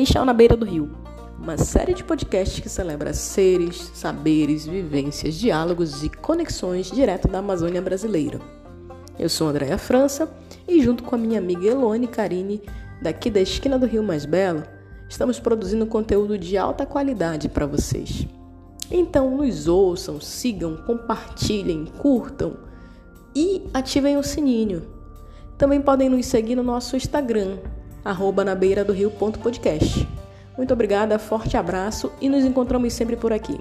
O Na Beira do Rio, uma série de podcasts que celebra seres, saberes, vivências, diálogos e conexões direto da Amazônia brasileira. Eu sou Andréa França e junto com a minha amiga Elone Carine, daqui da esquina do Rio Mais Belo, estamos produzindo conteúdo de alta qualidade para vocês. Então nos ouçam, sigam, compartilhem, curtam e ativem o sininho. Também podem nos seguir no nosso Instagram, arroba na beira do rio.podcast. Muito obrigada, forte abraço e nos encontramos sempre por aqui.